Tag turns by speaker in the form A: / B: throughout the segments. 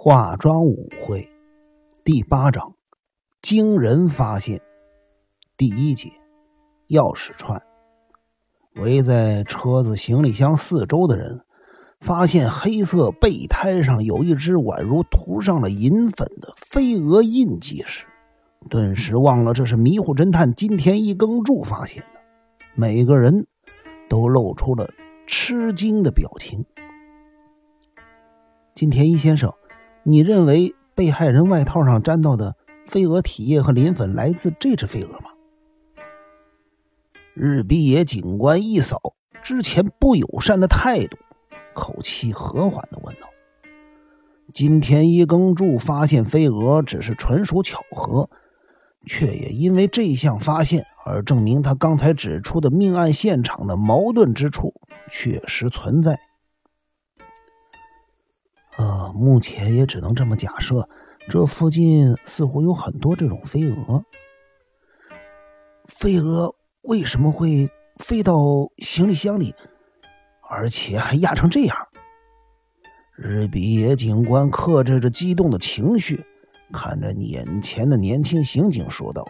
A: 化妆舞会第八章：惊人发现。第一节：钥匙串。围在车子行李箱四周的人发现黑色备胎上有一只宛如涂上了银粉的飞蛾印记时，顿时忘了这是迷糊侦探金田一耕助发现的。每个人都露出了吃惊的表情。金田一先生。你认为被害人外套上沾到的飞蛾体液和磷粉来自这只飞蛾吗？日比野警官一扫之前不友善的态度，口气和缓的问道：“金田一耕助发现飞蛾只是纯属巧合，却也因为这项发现而证明他刚才指出的命案现场的矛盾之处确实存在。”呃，目前也只能这么假设，这附近似乎有很多这种飞蛾。飞蛾为什么会飞到行李箱里，而且还压成这样？日比野警官克制着激动的情绪，看着眼前的年轻刑警说道：“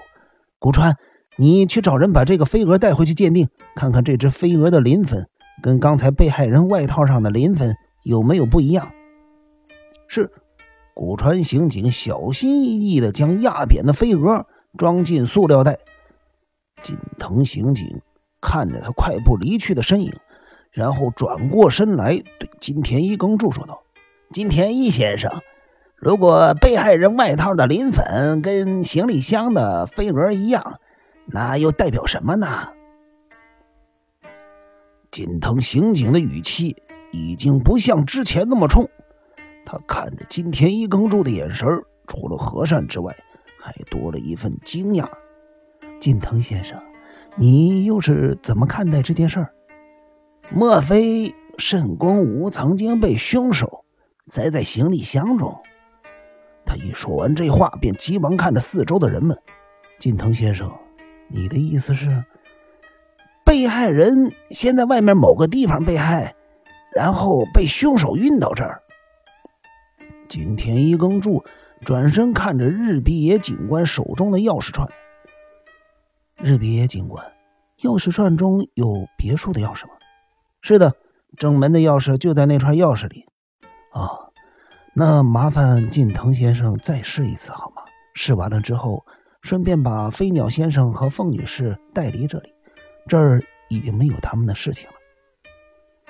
A: 古川，你去找人把这个飞蛾带回去鉴定，看看这只飞蛾的磷粉跟刚才被害人外套上的磷粉有没有不一样。”是，古川刑警小心翼翼的将压扁的飞蛾装进塑料袋。锦藤刑警看着他快步离去的身影，然后转过身来对金田一耕助说道：“金田一先生，如果被害人外套的磷粉跟行李箱的飞蛾一样，那又代表什么呢？”锦藤刑警的语气已经不像之前那么冲。他看着金田一耕助的眼神，除了和善之外，还多了一份惊讶。近藤先生，你又是怎么看待这件事儿？莫非慎公武曾经被凶手塞在行李箱中？他一说完这话，便急忙看着四周的人们。近藤先生，你的意思是，被害人先在外面某个地方被害，然后被凶手运到这儿？金田一耕助转身看着日比野警官手中的钥匙串。日比野警官，钥匙串中有别墅的钥匙吗？是的，正门的钥匙就在那串钥匙里。啊，那麻烦近藤先生再试一次好吗？试完了之后，顺便把飞鸟先生和凤女士带离这里，这儿已经没有他们的事情了。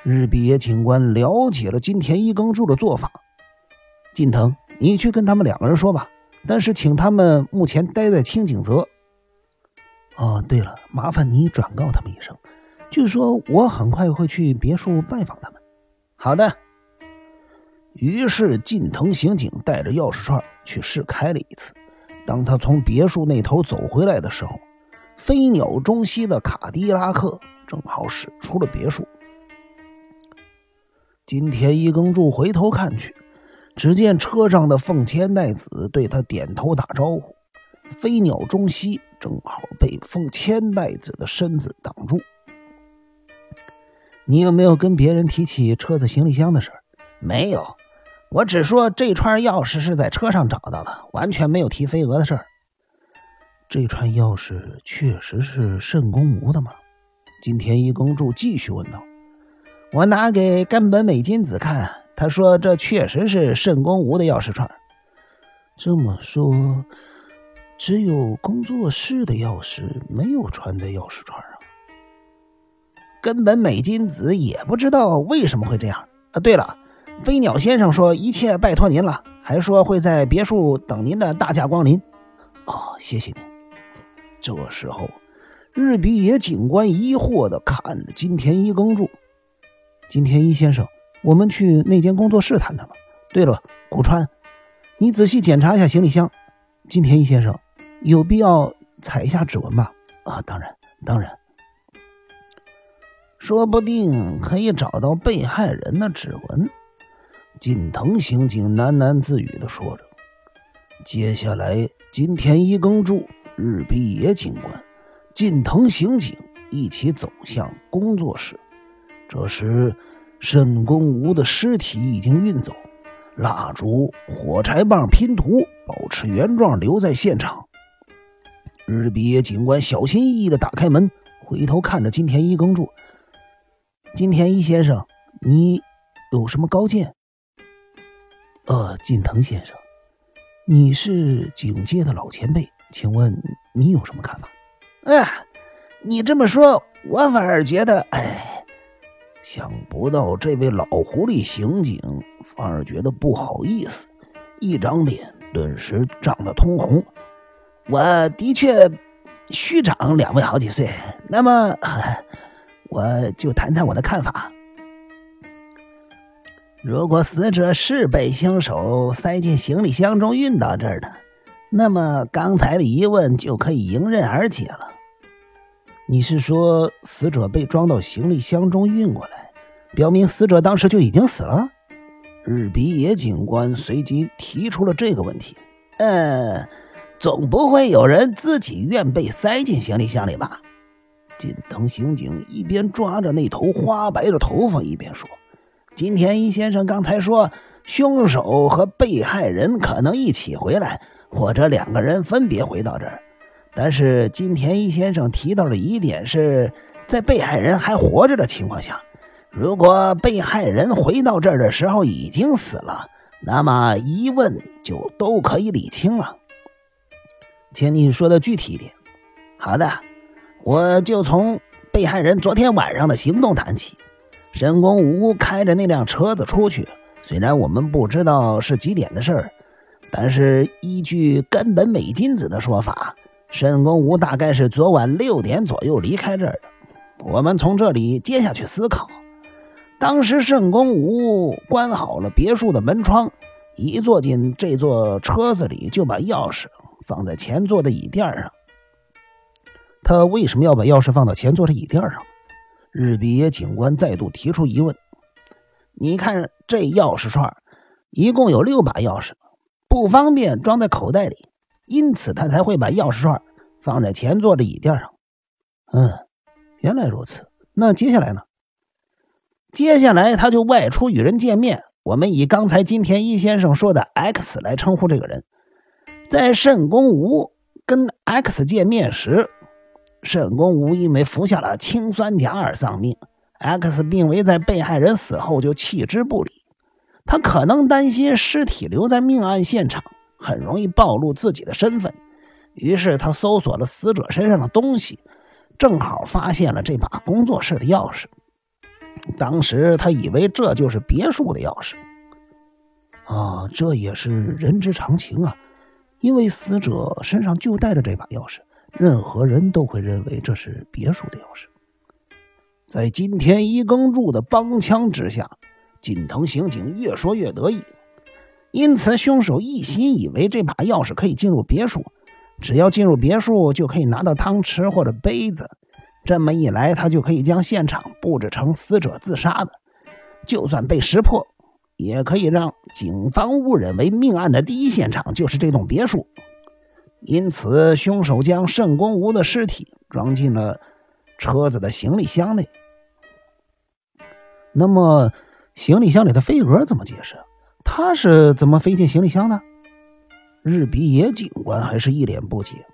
A: 日比野警官了解了金田一耕助的做法。近藤，你去跟他们两个人说吧，但是请他们目前待在清景泽。哦，对了，麻烦你转告他们一声，据说我很快会去别墅拜访他们。好的。于是近藤刑警带着钥匙串去试开了一次。当他从别墅那头走回来的时候，飞鸟中西的卡迪拉克正好驶出了别墅。金田一耕助回头看去。只见车上的凤千代子对他点头打招呼，飞鸟中西正好被凤千代子的身子挡住。你有没有跟别人提起车子行李箱的事？没有，我只说这串钥匙是在车上找到的，完全没有提飞蛾的事儿。这串钥匙确实是慎公无的吗？金田一耕助继续问道。我拿给根本美金子看。他说：“这确实是慎公吾的钥匙串。这么说，只有工作室的钥匙没有串在钥匙串上。根本美金子也不知道为什么会这样。啊，对了，飞鸟先生说一切拜托您了，还说会在别墅等您的大驾光临。哦，谢谢您。”这时候，日比野警官疑惑的看着金田一耕助，金田一先生。我们去那间工作室谈谈吧。对了，古川，你仔细检查一下行李箱。金田一先生，有必要采一下指纹吧？啊，当然，当然。说不定可以找到被害人的指纹。近藤刑警喃喃自语的说着。接下来，金田一耕助、日比野警官、近藤刑警一起走向工作室。这时。沈公吾的尸体已经运走，蜡烛、火柴棒、拼图，保持原状，留在现场。日比野警官小心翼翼的打开门，回头看着金田一耕助：“金田一先生，你有什么高见？”“
B: 呃，近藤先生，你是警界的老前辈，请问你有什么看法？”“
A: 啊，你这么说，我反而觉得，哎，想不到这位老狐狸刑警。”反而觉得不好意思，一张脸顿时涨得通红。我的确虚长两位好几岁，那么我就谈谈我的看法。如果死者是被凶手塞进行李箱中运到这儿的，那么刚才的疑问就可以迎刃而解了。
B: 你是说死者被装到行李箱中运过来，表明死者当时就已经死了？
A: 日比野警官随即提出了这个问题：“呃，总不会有人自己愿被塞进行李箱里吧？”近藤刑警一边抓着那头花白的头发，一边说：“金田一先生刚才说，凶手和被害人可能一起回来，或者两个人分别回到这儿。但是金田一先生提到的疑点是在被害人还活着的情况下。”如果被害人回到这儿的时候已经死了，那么疑问就都可以理清了。
B: 请你说的具体一点。
A: 好的，我就从被害人昨天晚上的行动谈起。神宫无开着那辆车子出去，虽然我们不知道是几点的事儿，但是依据根本美金子的说法，申公武大概是昨晚六点左右离开这儿的。我们从这里接下去思考。当时圣公武关好了别墅的门窗，一坐进这座车子里，就把钥匙放在前座的椅垫上。
B: 他为什么要把钥匙放到前座的椅垫上？日比野警官再度提出疑问。
A: 你看这钥匙串，一共有六把钥匙，不方便装在口袋里，因此他才会把钥匙串放在前座的椅垫上。
B: 嗯，原来如此。那接下来呢？
A: 接下来，他就外出与人见面。我们以刚才金田一先生说的 X 来称呼这个人。在慎公吾跟 X 见面时，慎公吾因为服下了氰酸钾而丧命。X 并未在被害人死后就弃之不理，他可能担心尸体留在命案现场很容易暴露自己的身份，于是他搜索了死者身上的东西，正好发现了这把工作室的钥匙。当时他以为这就是别墅的钥匙，
B: 啊，这也是人之常情啊。因为死者身上就带着这把钥匙，任何人都会认为这是别墅的钥匙。
A: 在金田一耕助的帮腔之下，锦藤刑警越说越得意，因此凶手一心以为这把钥匙可以进入别墅，只要进入别墅就可以拿到汤匙或者杯子。这么一来，他就可以将现场布置成死者自杀的，就算被识破，也可以让警方误认为命案的第一现场就是这栋别墅。因此，凶手将盛公吾的尸体装进了车子的行李箱内。
B: 那么，行李箱里的飞蛾怎么解释？他是怎么飞进行李箱的？
A: 日比野警官还是一脸不解。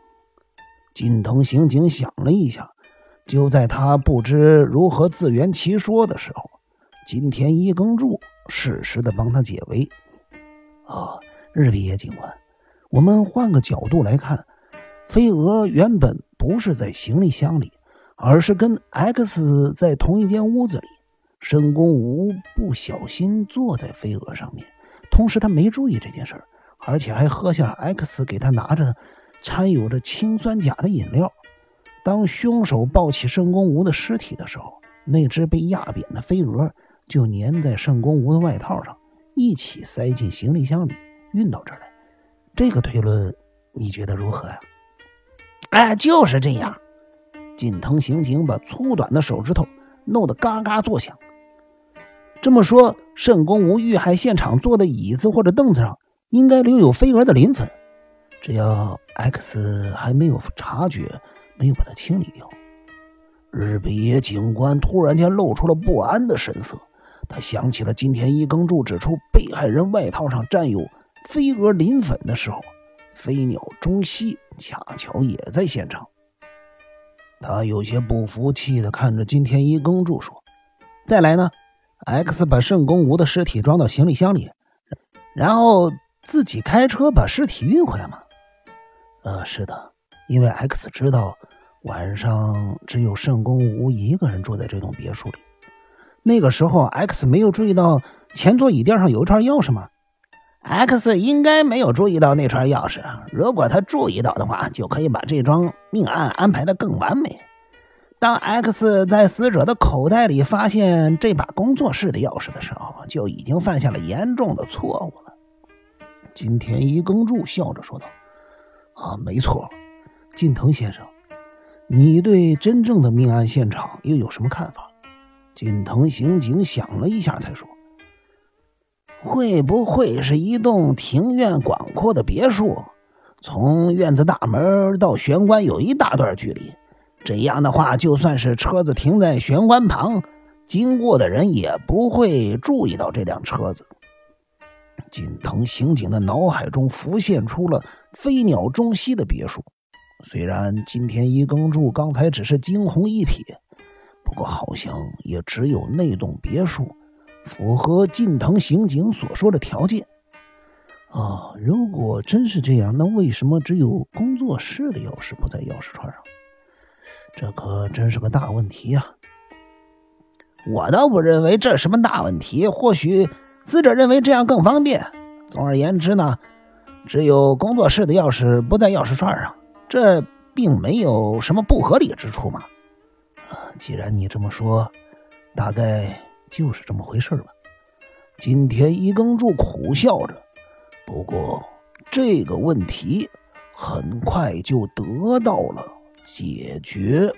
A: 金藤刑警想了一下。就在他不知如何自圆其说的时候，金田一耕助适时的帮他解围。
B: 啊，日比野警官，我们换个角度来看，飞蛾原本不是在行李箱里，而是跟 X 在同一间屋子里。申公吾不小心坐在飞蛾上面，同时他没注意这件事儿，而且还喝下了 X 给他拿着掺有着氰酸钾的饮料。当凶手抱起盛公吾的尸体的时候，那只被压扁的飞蛾就粘在盛公吾的外套上，一起塞进行李箱里，运到这儿来。这个推论你觉得如何呀？
A: 哎，就是这样。近藤刑警把粗短的手指头弄得嘎嘎作响。这么说，盛公无遇害现场坐的椅子或者凳子上应该留有飞蛾的磷粉，
B: 只要 X 还没有察觉。没有把它清理掉。
A: 日比野警官突然间露出了不安的神色，他想起了今天伊耕助指出被害人外套上沾有飞蛾磷粉的时候，飞鸟中西恰巧也在现场。他有些不服气的看着金田一耕助说：“
B: 再来呢？X 把圣宫吴的尸体装到行李箱里，然后自己开车把尸体运回来吗？”“
A: 呃，是的，因为 X 知道晚上只有圣宫吴一个人住在这栋别墅里。
B: 那个时候，X 没有注意到前座椅垫上有一串钥匙吗？”
C: X 应该没有注意到那串钥匙。如果他注意到的话，就可以把这桩命案安排的更完美。当 X 在死者的口袋里发现这把工作室的钥匙的时候，就已经犯下了严重的错误了。
A: 金田一耕助笑着说道：“啊，没错，近藤先生，你对真正的命案现场又有什么看法？”
B: 近藤刑警想了一下，才说。会不会是一栋庭院广阔的别墅？从院子大门到玄关有一大段距离，这样的话，就算是车子停在玄关旁，经过的人也不会注意到这辆车子。
A: 锦藤刑警的脑海中浮现出了飞鸟中西的别墅，虽然金田一耕助刚才只是惊鸿一瞥，不过好像也只有那栋别墅。符合近藤刑警所说的条件啊！如果真是这样，那为什么只有工作室的钥匙不在钥匙串上？这可真是个大问题呀！
C: 我倒不认为这什么大问题，或许死者认为这样更方便。总而言之呢，只有工作室的钥匙不在钥匙串上，这并没有什么不合理之处嘛。
A: 啊，既然你这么说，大概……就是这么回事吧。金田一耕助苦笑着，不过这个问题很快就得到了解决。